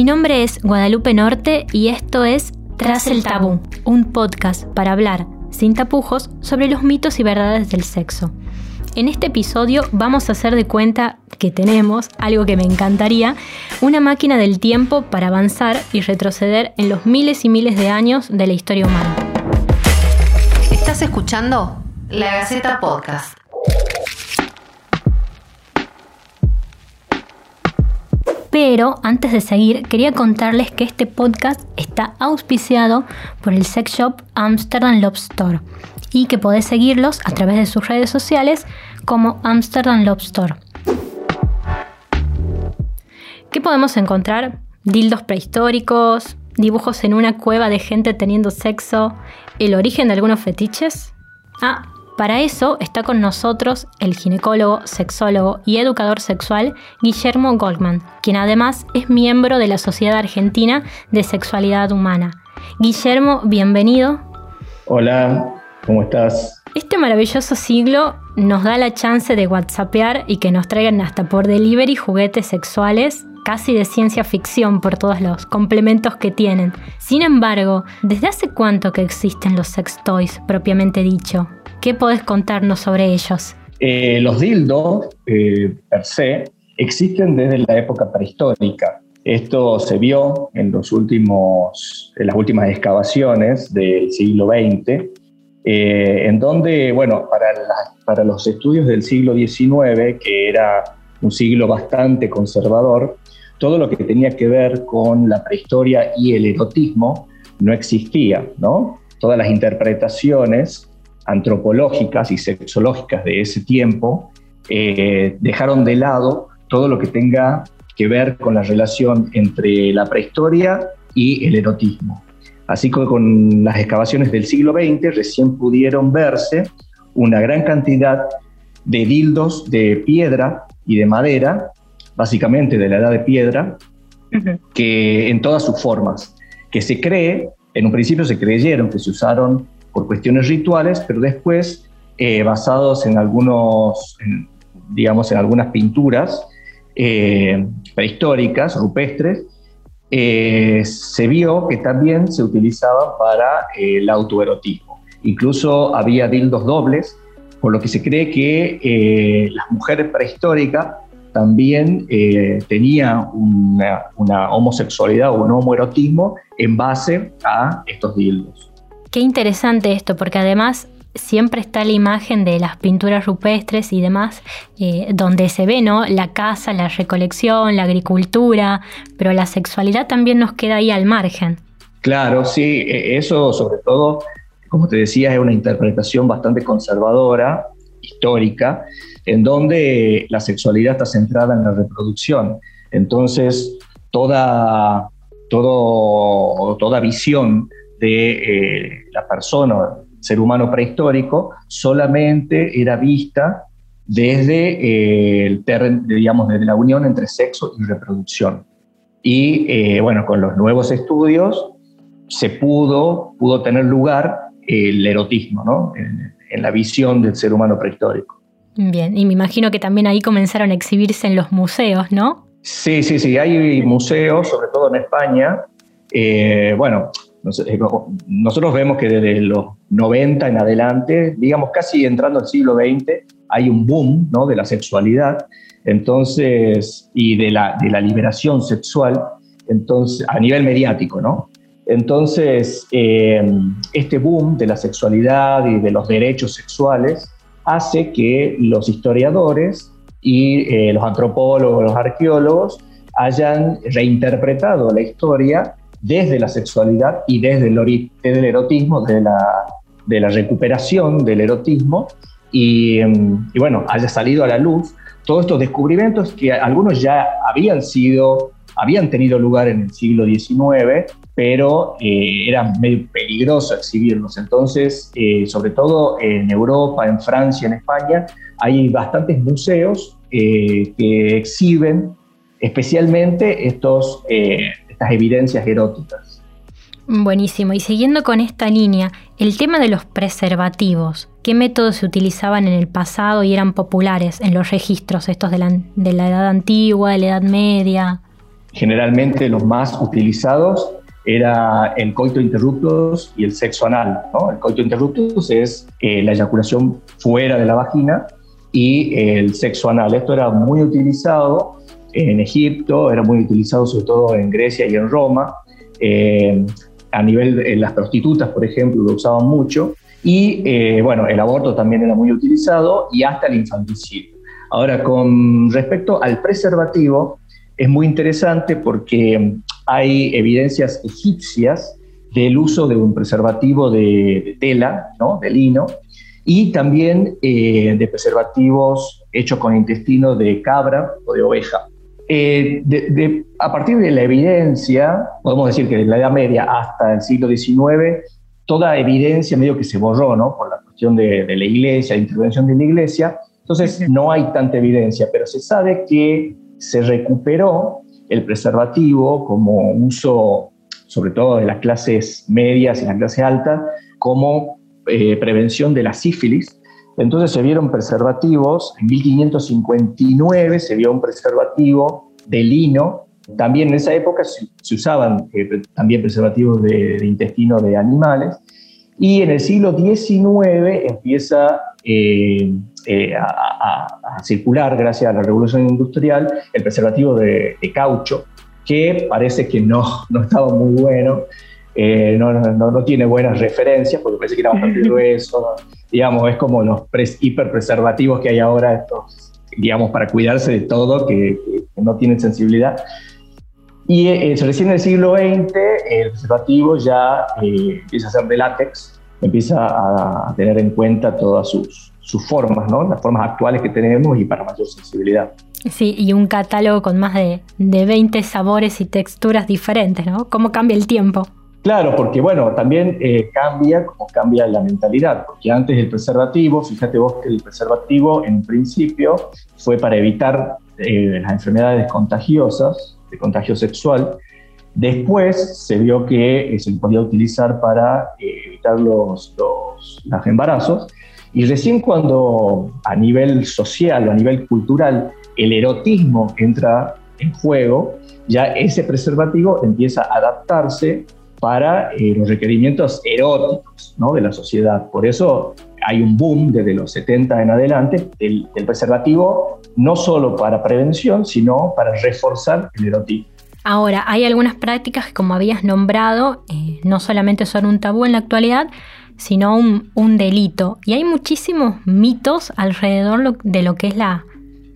Mi nombre es Guadalupe Norte y esto es Tras el Tabú, un podcast para hablar, sin tapujos, sobre los mitos y verdades del sexo. En este episodio vamos a hacer de cuenta que tenemos, algo que me encantaría, una máquina del tiempo para avanzar y retroceder en los miles y miles de años de la historia humana. ¿Estás escuchando? La Gaceta Podcast. Pero antes de seguir, quería contarles que este podcast está auspiciado por el sex shop Amsterdam Love Store y que podés seguirlos a través de sus redes sociales como Amsterdam Love Store. ¿Qué podemos encontrar? Dildos prehistóricos, dibujos en una cueva de gente teniendo sexo, el origen de algunos fetiches. Ah, para eso está con nosotros el ginecólogo, sexólogo y educador sexual Guillermo Goldman, quien además es miembro de la Sociedad Argentina de Sexualidad Humana. Guillermo, bienvenido. Hola, ¿cómo estás? Este maravilloso siglo nos da la chance de whatsappear y que nos traigan hasta por delivery juguetes sexuales casi de ciencia ficción por todos los complementos que tienen. Sin embargo, ¿desde hace cuánto que existen los sex toys propiamente dicho? ¿Qué podés contarnos sobre ellos? Eh, los dildos, eh, per se, existen desde la época prehistórica. Esto se vio en, los últimos, en las últimas excavaciones del siglo XX, eh, en donde, bueno, para, para los estudios del siglo XIX, que era un siglo bastante conservador, todo lo que tenía que ver con la prehistoria y el erotismo no existía, ¿no? Todas las interpretaciones antropológicas y sexológicas de ese tiempo eh, dejaron de lado todo lo que tenga que ver con la relación entre la prehistoria y el erotismo. Así que con las excavaciones del siglo XX recién pudieron verse una gran cantidad de dildos de piedra y de madera, básicamente de la edad de piedra, que en todas sus formas, que se cree, en un principio se creyeron que se usaron por cuestiones rituales, pero después, eh, basados en algunos, digamos, en algunas pinturas eh, prehistóricas, rupestres, eh, se vio que también se utilizaban para el autoerotismo. Incluso había dildos dobles, por lo que se cree que las mujeres prehistóricas también tenían una, una homosexualidad o un homoerotismo en base a estos dildos. Qué interesante esto, porque además siempre está la imagen de las pinturas rupestres y demás, eh, donde se ve ¿no? la caza, la recolección, la agricultura, pero la sexualidad también nos queda ahí al margen. Claro, sí, e, eso sobre todo, como te decía, es una interpretación bastante conservadora, histórica, en donde la sexualidad está centrada en la reproducción. Entonces, toda, todo, toda visión de eh, la persona, ser humano prehistórico, solamente era vista desde eh, el digamos, desde la unión entre sexo y reproducción. Y eh, bueno, con los nuevos estudios se pudo, pudo tener lugar el erotismo, ¿no? En, en la visión del ser humano prehistórico. Bien, y me imagino que también ahí comenzaron a exhibirse en los museos, ¿no? Sí, sí, sí, hay museos, sobre todo en España. bueno, nosotros vemos que desde los 90 en adelante, digamos casi entrando al siglo XX, hay un boom ¿no? de la sexualidad entonces, y de la, de la liberación sexual entonces, a nivel mediático. ¿no? Entonces, eh, este boom de la sexualidad y de los derechos sexuales hace que los historiadores y eh, los antropólogos, los arqueólogos hayan reinterpretado la historia desde la sexualidad y desde el, erotismo, de la, de la recuperación del erotismo, em, y, bueno, haya salido a la luz todos estos descubrimientos que algunos ya habían sido, habían tenido lugar en el siglo XIX, pero eh, era medio peligroso exhibirlos. Entonces, eh, sobre todo en Europa, en Francia, en España, hay bastantes museos eh, que exhiben especialmente estos estas evidencias eróticas. Buenísimo. Y siguiendo con esta línea, el tema de los preservativos. ¿Qué métodos se utilizaban en el pasado y eran populares en los registros estos de la, edad antigua, de la edad media? Generalmente los más utilizados era el coito interruptus y el sexo anal. El coito interruptus es eh, la eyaculación fuera de la vagina y el sexo anal. Esto era muy utilizado en Egipto, era muy utilizado sobre todo en Grecia y en Roma. Eh, a nivel de las prostitutas, por ejemplo, lo usaban mucho. Y eh, bueno, el aborto también era muy utilizado y hasta el infanticidio. Ahora, con respecto al preservativo, es muy interesante porque hay evidencias egipcias del uso de un preservativo de, tela, ¿no? de lino, y también eh, de preservativos hechos con intestino de cabra o de oveja. Eh, a partir de la evidencia, podemos decir que de la Edad Media hasta el siglo XIX, toda evidencia medio que se borró ¿no? por la cuestión de, de la iglesia, la intervención de la iglesia, entonces no hay tanta evidencia, pero se sabe que se recuperó el preservativo como uso, sobre todo de las clases medias y las clases altas, como eh, prevención de la sífilis. Entonces se vieron preservativos, en 1559 se vio un preservativo de lino, también en esa época se, usaban eh, también preservativos de, intestino de animales, y en el siglo XIX empieza eh, a, circular, gracias a la revolución industrial, el preservativo de, caucho, que parece que no, no estaba muy bueno, eh, no, no, no, tiene buenas referencias, porque parece que era bastante grueso, digamos, es como los hiperpreservativos que hay ahora, estos, digamos, para cuidarse de todo, que, no tienen sensibilidad. Y eh, recién en el siglo XX el preservativo ya eh, empieza a ser de látex, empieza a tener en cuenta todas sus, sus formas, ¿no? Las formas actuales que tenemos y para mayor sensibilidad. Sí, y un catálogo con más de, de 20 sabores y texturas diferentes, ¿no? ¿Cómo cambia el tiempo? Claro, porque bueno, también eh, cambia como cambia la mentalidad, porque antes el preservativo, fíjate vos que el preservativo en principio fue para evitar eh, las enfermedades contagiosas, de contagio sexual, después se vio que eh, se podía utilizar para evitar los, los, los embarazos, y recién cuando a nivel social o a nivel cultural el erotismo entra en juego, ya ese preservativo empieza a adaptarse para eh, los requerimientos eróticos ¿no? de la sociedad. Por eso hay un boom desde los 70 en adelante del, preservativo, no solo para prevención, sino para reforzar el erotismo. Ahora, hay algunas prácticas que, como habías nombrado, eh, no solamente son un tabú en la actualidad, sino un, delito. Y hay muchísimos mitos alrededor de lo que es la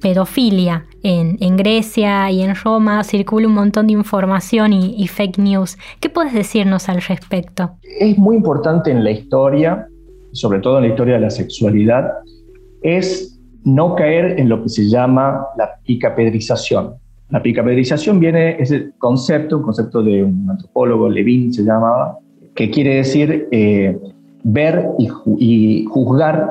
pedofilia. En, Grecia y en Roma circula un montón de información y, fake news. ¿Qué puedes decirnos al respecto? Es muy importante en la historia, sobre todo en la historia de la sexualidad, es no caer en lo que se llama la picapedrización. La picapedrización viene, es el concepto, un concepto de un antropólogo, Levin se llamaba, que quiere decir eh, ver y, juzgar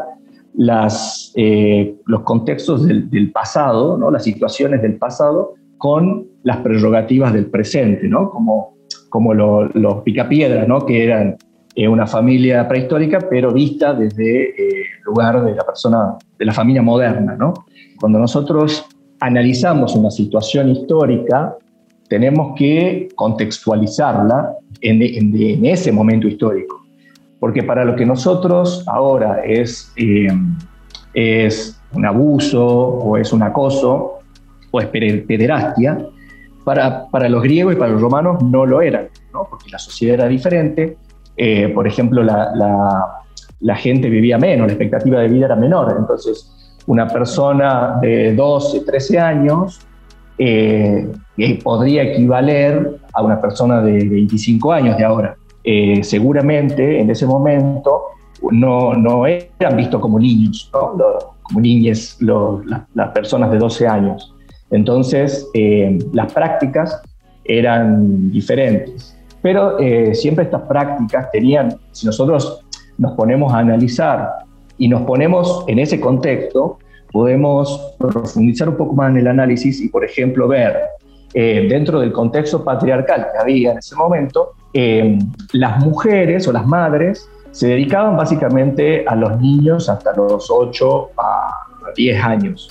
las, eh, los contextos del, pasado, ¿no? las situaciones del pasado, con las prerrogativas del presente, ¿no? como, como los picapiedras, ¿no? que eran eh, una familia prehistórica, pero vista desde eh, el lugar de la persona, de la familia moderna. ¿no? Cuando nosotros analizamos una situación histórica, tenemos que contextualizarla en, en ese momento histórico porque para lo que nosotros ahora es, eh, es un abuso o es un acoso o es pederastia, para, para los griegos y para los romanos no lo era, ¿no? porque la sociedad era diferente. Eh, por ejemplo, la, la, gente vivía menos, la expectativa de vida era menor. Entonces, una persona de 12, 13 años eh, podría equivaler a una persona de 25 años de ahora. Eh, seguramente en ese momento no, no eran vistos como niños, como niñas las personas de 12 años. Entonces, eh, las prácticas eran diferentes. Pero eh, siempre estas prácticas tenían, si nosotros nos ponemos a analizar y nos ponemos en ese contexto, podemos profundizar un poco más en el análisis y, por ejemplo, ver dentro del contexto patriarcal que había en ese momento, eh, las mujeres o las madres se dedicaban básicamente a los niños hasta los 8 a 10 años.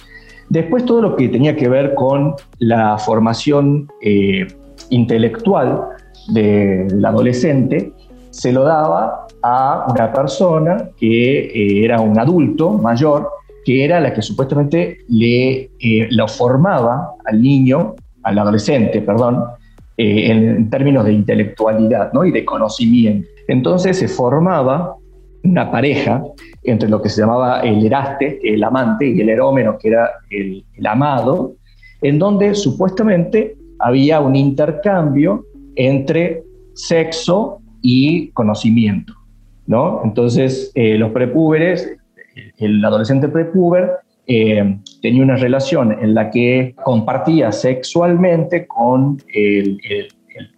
Después todo lo que tenía que ver con la formación eh, intelectual del adolescente se lo daba a una persona que eh, era un adulto mayor, que era la que supuestamente le eh, lo formaba al niño, al adolescente, perdón, en, términos de intelectualidad ¿no? y de conocimiento. Entonces se formaba una pareja entre lo que se llamaba el eraste, el amante, y el erómeno, que era el, amado, en donde supuestamente había un intercambio entre sexo y conocimiento. ¿no? Entonces, eh, los prepúberes, el adolescente prepúber, eh, tenía una relación en la que compartía sexualmente con el,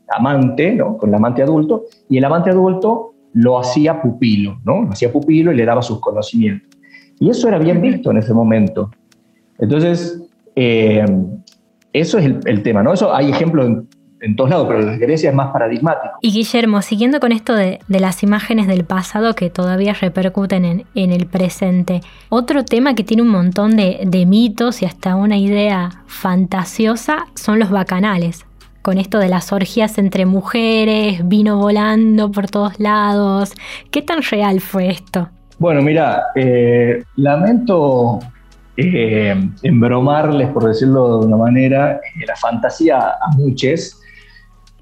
amante, ¿no? con el amante adulto, y el amante adulto lo hacía pupilo, ¿no? Hacía pupilo y le daba sus conocimientos. Y eso era bien visto en ese momento. Entonces, eh, eso es el, tema, ¿no? Eso hay ejemplos en, todos lados, pero en Grecia es más paradigmático. Y Guillermo, siguiendo con esto de, las imágenes del pasado que todavía repercuten en, el presente, otro tema que tiene un montón de, de mitos y hasta una idea fantasiosa son los bacanales con esto de las orgías entre mujeres, vino volando por todos lados. ¿Qué tan real fue esto? Bueno, mira, eh, lamento eh, embromarles, por decirlo de una manera, eh, la fantasía a muchos,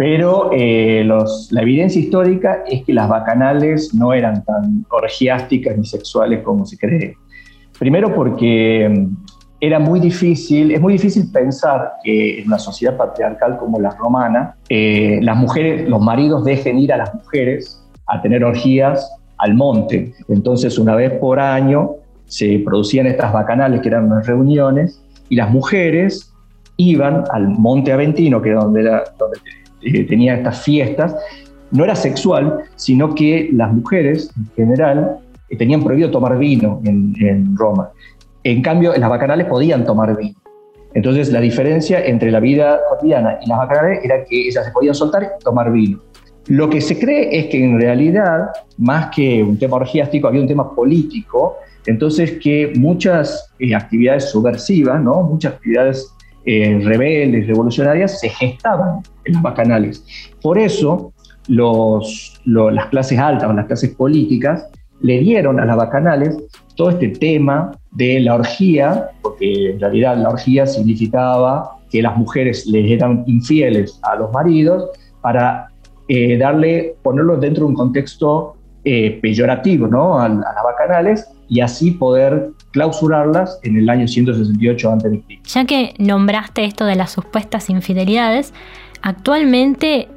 pero la evidencia histórica es que las bacanales no eran tan orgiásticas ni sexuales como se cree. Primero porque era muy difícil, es muy difícil pensar que en una sociedad patriarcal como la romana, eh, las mujeres, los maridos dejen ir a las mujeres a tener orgías al monte. Entonces, una vez por año se producían estas bacanales, que eran unas reuniones, y las mujeres iban al monte Aventino, que es donde, era, donde eh, tenía estas fiestas. No era sexual, sino que las mujeres, en general, eh, tenían prohibido tomar vino en, Roma. En cambio, las bacanales podían tomar vino. Entonces, la diferencia entre la vida cotidiana y las bacanales era que ellas se podían soltar y tomar vino. Lo que se cree es que en realidad, más que un tema orgiástico, había un tema político, entonces que muchas eh, actividades subversivas, ¿no? muchas actividades eh, rebeldes, revolucionarias, se gestaban en las bacanales. Por eso, los, las clases altas o las clases políticas le dieron a las bacanales todo este tema de la orgía, porque en realidad la orgía significaba que las mujeres les eran infieles a los maridos para eh, darle, ponerlo dentro de un contexto eh, peyorativo ¿no? a, las bacanales y así poder clausurarlas en el año 168 a.C. Ya que nombraste esto de las supuestas infidelidades, actualmente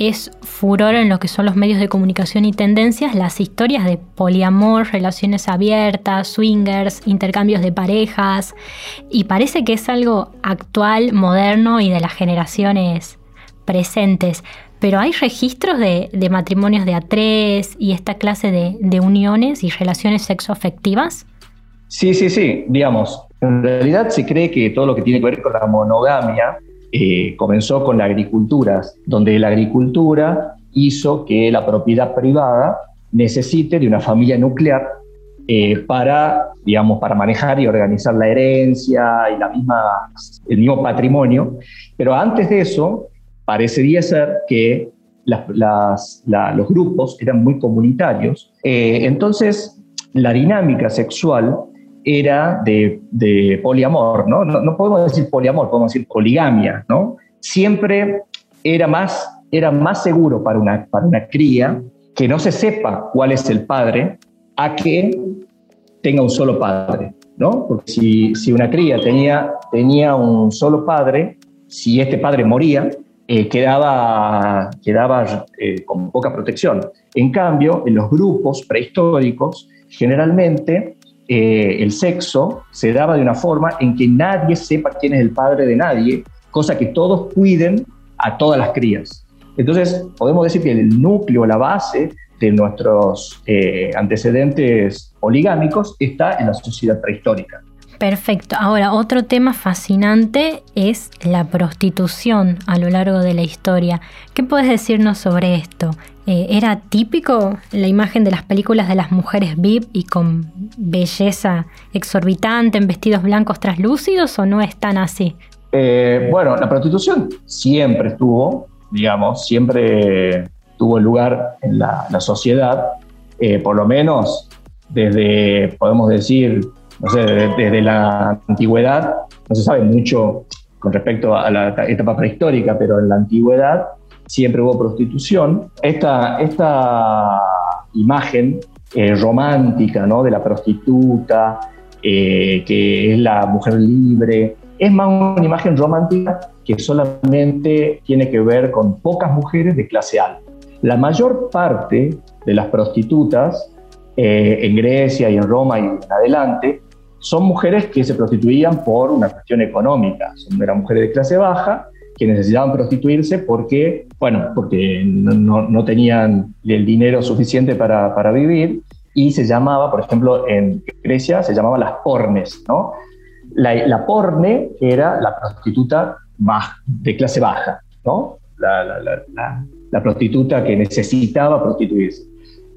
es furor en lo que son los medios de comunicación y tendencias las historias de poliamor, relaciones abiertas, swingers, intercambios de parejas, y parece que es algo actual, moderno y de las generaciones presentes. Pero hay registros de, matrimonios de a tres y esta clase de, de uniones y relaciones sexoafectivas. Sí, sí, sí, digamos, en realidad se cree que todo lo que tiene que ver con la monogamia eh, comenzó con la agricultura, donde la agricultura hizo que la propiedad privada necesite de una familia nuclear eh, para, digamos, para manejar y organizar la herencia y la misma, el mismo patrimonio. Pero antes de eso, parecería ser que los grupos eran muy comunitarios. Eh, entonces, la dinámica sexual era de, poliamor, ¿no? ¿no? podemos decir poliamor, podemos decir poligamia, ¿no? Siempre era más, era más seguro para una, para una cría que no se sepa cuál es el padre a que tenga un solo padre, ¿no? Porque si, si una cría tenía, tenía un solo padre, si este padre moría, eh, quedaba, quedaba eh, con poca protección. En cambio, en los grupos prehistóricos, generalmente eh, el sexo se daba de una forma en que nadie sepa quién es el padre de nadie, cosa que todos cuiden a todas las crías. Entonces, podemos decir que el núcleo, la base de nuestros eh, antecedentes poligámicos está en la sociedad prehistórica. Perfecto. Ahora, otro tema fascinante es la prostitución a lo largo de la historia. ¿Qué puedes decirnos sobre esto? Eh, ¿Era típico la imagen de las películas de las mujeres VIP y con belleza exorbitante en vestidos blancos traslúcidos o no es tan así? Eh, bueno, la prostitución siempre estuvo, digamos, siempre tuvo lugar en la, sociedad, eh, por lo menos desde, podemos decir, no sé, desde, la antigüedad, no se sabe mucho con respecto a la etapa prehistórica, pero en la antigüedad siempre hubo prostitución. Esta, esta imagen eh, romántica ¿no? de la prostituta, que es la mujer libre, es más una imagen romántica que solamente tiene que ver con pocas mujeres de clase alta. La mayor parte de las prostitutas eh, en Grecia y en Roma y en adelante son mujeres que se prostituían por una cuestión económica. Son, eran mujeres de clase baja que necesitaban prostituirse porque, bueno, porque no, tenían el dinero suficiente para, para, vivir y se llamaba, por ejemplo, en Grecia se llamaban las pornes, ¿no? La, porne era la prostituta de clase baja, ¿no? La, prostituta que necesitaba prostituirse.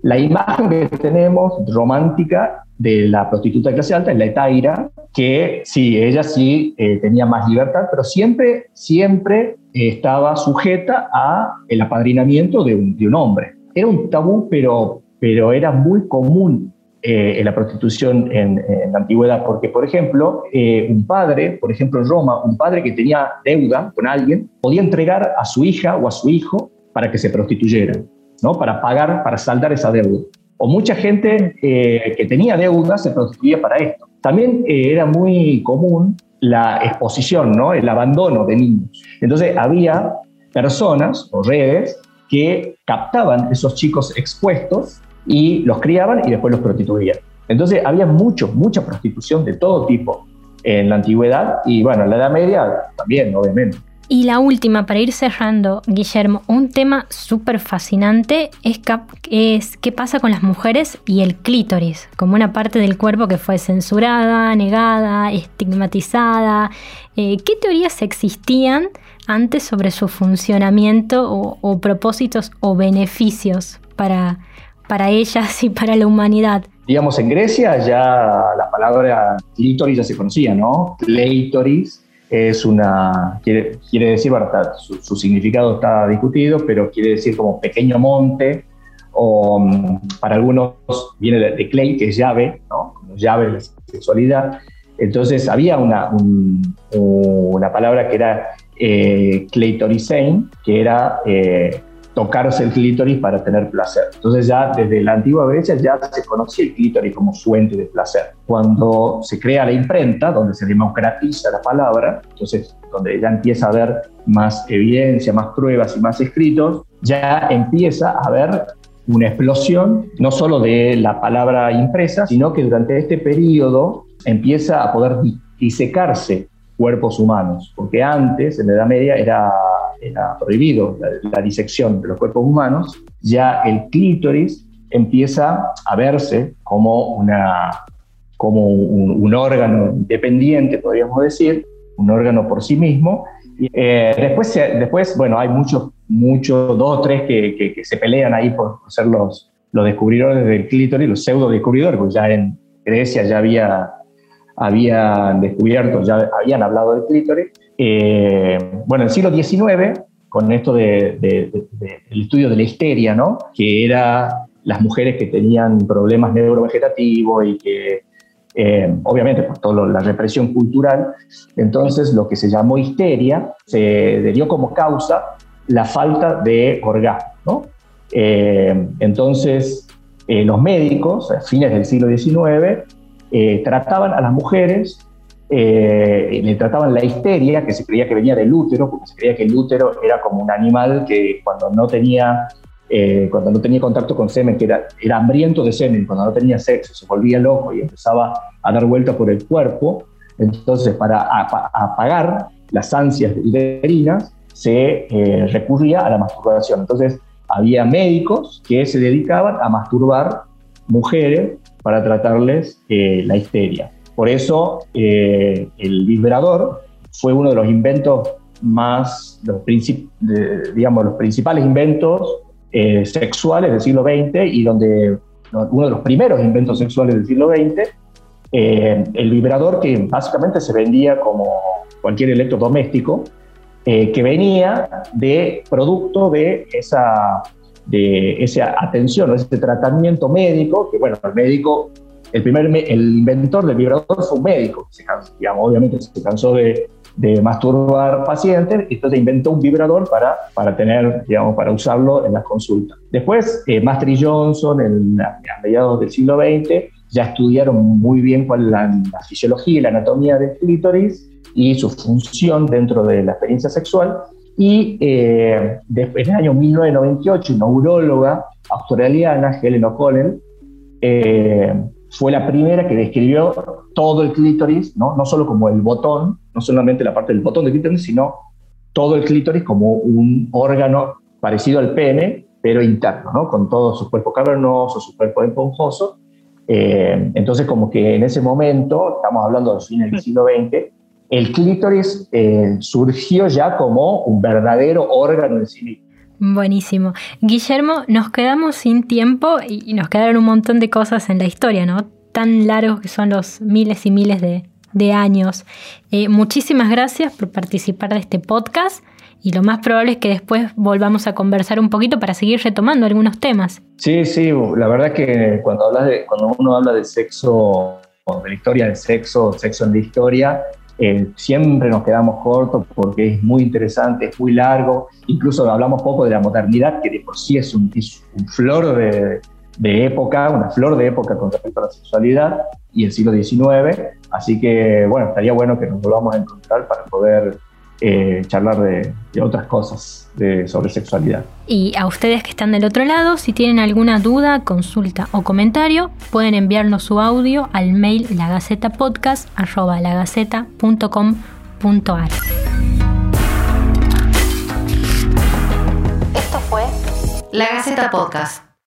La imagen que tenemos romántica de la prostituta de clase alta es la etaira, que sí, ella sí eh, tenía más libertad, pero siempre, siempre estaba sujeta a el apadrinamiento de un, de un hombre. Era un tabú, pero, pero era muy común eh, en la prostitución en, la antigüedad, porque, por ejemplo, eh, un padre, por ejemplo, en Roma, un padre que tenía deuda con alguien, podía entregar a su hija o a su hijo para que se prostituyera, ¿no? para pagar, para saldar esa deuda. O mucha gente eh, que tenía deuda se prostituía para esto. También era muy común la exposición, ¿no? el abandono de niños. Entonces había personas o redes que captaban esos chicos expuestos y los criaban y después los prostituían. Entonces había mucho, mucha prostitución de todo tipo en la antigüedad y bueno, en la Edad Media también, obviamente. Y la última, para ir cerrando, Guillermo, un tema súper fascinante es, qué pasa con las mujeres y el clítoris, como una parte del cuerpo que fue censurada, negada, estigmatizada. Eh, ¿Qué teorías existían antes sobre su funcionamiento o, o propósitos o beneficios para, para ellas y para la humanidad. Digamos, en Grecia ya la palabra clítoris ya se conocía, ¿no? Cleitoris es una, quiere, quiere decir, bueno, su, significado está discutido, pero quiere decir como pequeño monte, o mm, para algunos viene de, clay, que es llave, ¿no? Como llave de la sexualidad. Entonces había una, una palabra que era eh, que era eh, tocarse el clítoris para tener placer. Entonces ya desde la antigua Grecia ya se conocía el clítoris como fuente de placer. Cuando se crea la imprenta, donde se democratiza la palabra, entonces donde ya empieza a haber más evidencia, más pruebas y más escritos, ya empieza a haber una explosión no solo de la palabra impresa, sino que durante este periodo empieza a poder disecarse cuerpos humanos, porque antes, en la Edad Media, era era prohibido la, disección de los cuerpos humanos, ya el clítoris empieza a verse como, una, como un, órgano independiente, podríamos decir, un órgano por sí mismo. Eh, después, después, bueno, hay muchos, muchos, dos o tres que, que, se pelean ahí por, ser los, los descubridores del clítoris, los pseudo descubridores, porque ya en Grecia ya había habían descubierto, ya habían hablado del clítoris, eh, bueno, en el siglo XIX, con esto del estudio de la histeria, ¿no? que era las mujeres que tenían problemas neurovegetativos y que, eh, obviamente por toda la represión cultural, entonces lo que se llamó histeria se dio como causa la falta de orgasmo. Eh, entonces, los médicos, a fines del siglo XIX, trataban a las mujeres eh, le trataban la histeria, que se creía que venía del útero, porque se creía que el útero era como un animal que cuando no tenía, eh, cuando no tenía contacto con semen, que era, era hambriento de semen, cuando no tenía sexo, se volvía loco y empezaba a dar vuelta por el cuerpo. Entonces, para apagar las ansias uterinas, se eh, recurría a la masturbación. Entonces, había médicos que se dedicaban a masturbar mujeres para tratarles la histeria. Por eso eh, el vibrador fue uno de los inventos más, los digamos, los principales inventos eh, sexuales del siglo XX y donde uno de los primeros inventos sexuales del siglo XX, eh, el vibrador que básicamente se vendía como cualquier electrodoméstico, eh, que venía de producto de esa, de esa atención, de ese tratamiento médico, que bueno, el médico, el primer, el inventor del vibrador fue un médico, se digamos, obviamente se cansó de, de masturbar pacientes, y entonces inventó un vibrador para, para tener, digamos, para usarlo en las consultas. Después, eh, Master Johnson, en, a mediados del siglo XX, ya estudiaron muy bien la, fisiología y la anatomía del clítoris y su función dentro de la experiencia sexual. Y eh, después, en el año 1998, una uróloga australiana, Helen O'Connell, eh, fue la primera que describió todo el clítoris, ¿no? no solo como el botón, no solamente la parte del botón del clítoris, sino todo el clítoris como un órgano parecido al pene, pero interno, ¿no? con todo su cuerpo cavernoso, su cuerpo esponjoso. Eh, entonces, como que en ese momento, estamos hablando del fin del siglo XX, el clítoris eh, surgió ya como un verdadero órgano en sí mismo. Buenísimo. Guillermo, nos quedamos sin tiempo y nos quedaron un montón de cosas en la historia, ¿no? Tan largos que son los miles y miles de, años. Eh, muchísimas gracias por participar de este podcast y lo más probable es que después volvamos a conversar un poquito para seguir retomando algunos temas. Sí, sí, la verdad que cuando, hablas de, cuando uno habla de sexo, de la historia del sexo, sexo en la historia, eh, siempre nos quedamos cortos porque es muy interesante, es muy largo, incluso hablamos poco de la modernidad, que de por sí es un, flor de, época, una flor de época con respecto a la sexualidad y el siglo XIX, así que bueno, estaría bueno que nos volvamos a encontrar para poder eh, charlar de, otras cosas sobre sexualidad. Y a ustedes que están del otro lado, si tienen alguna duda, consulta o comentario, pueden enviarnos su audio al mail lagacetapodcast.com.ar. Esto fue La Gaceta Podcast.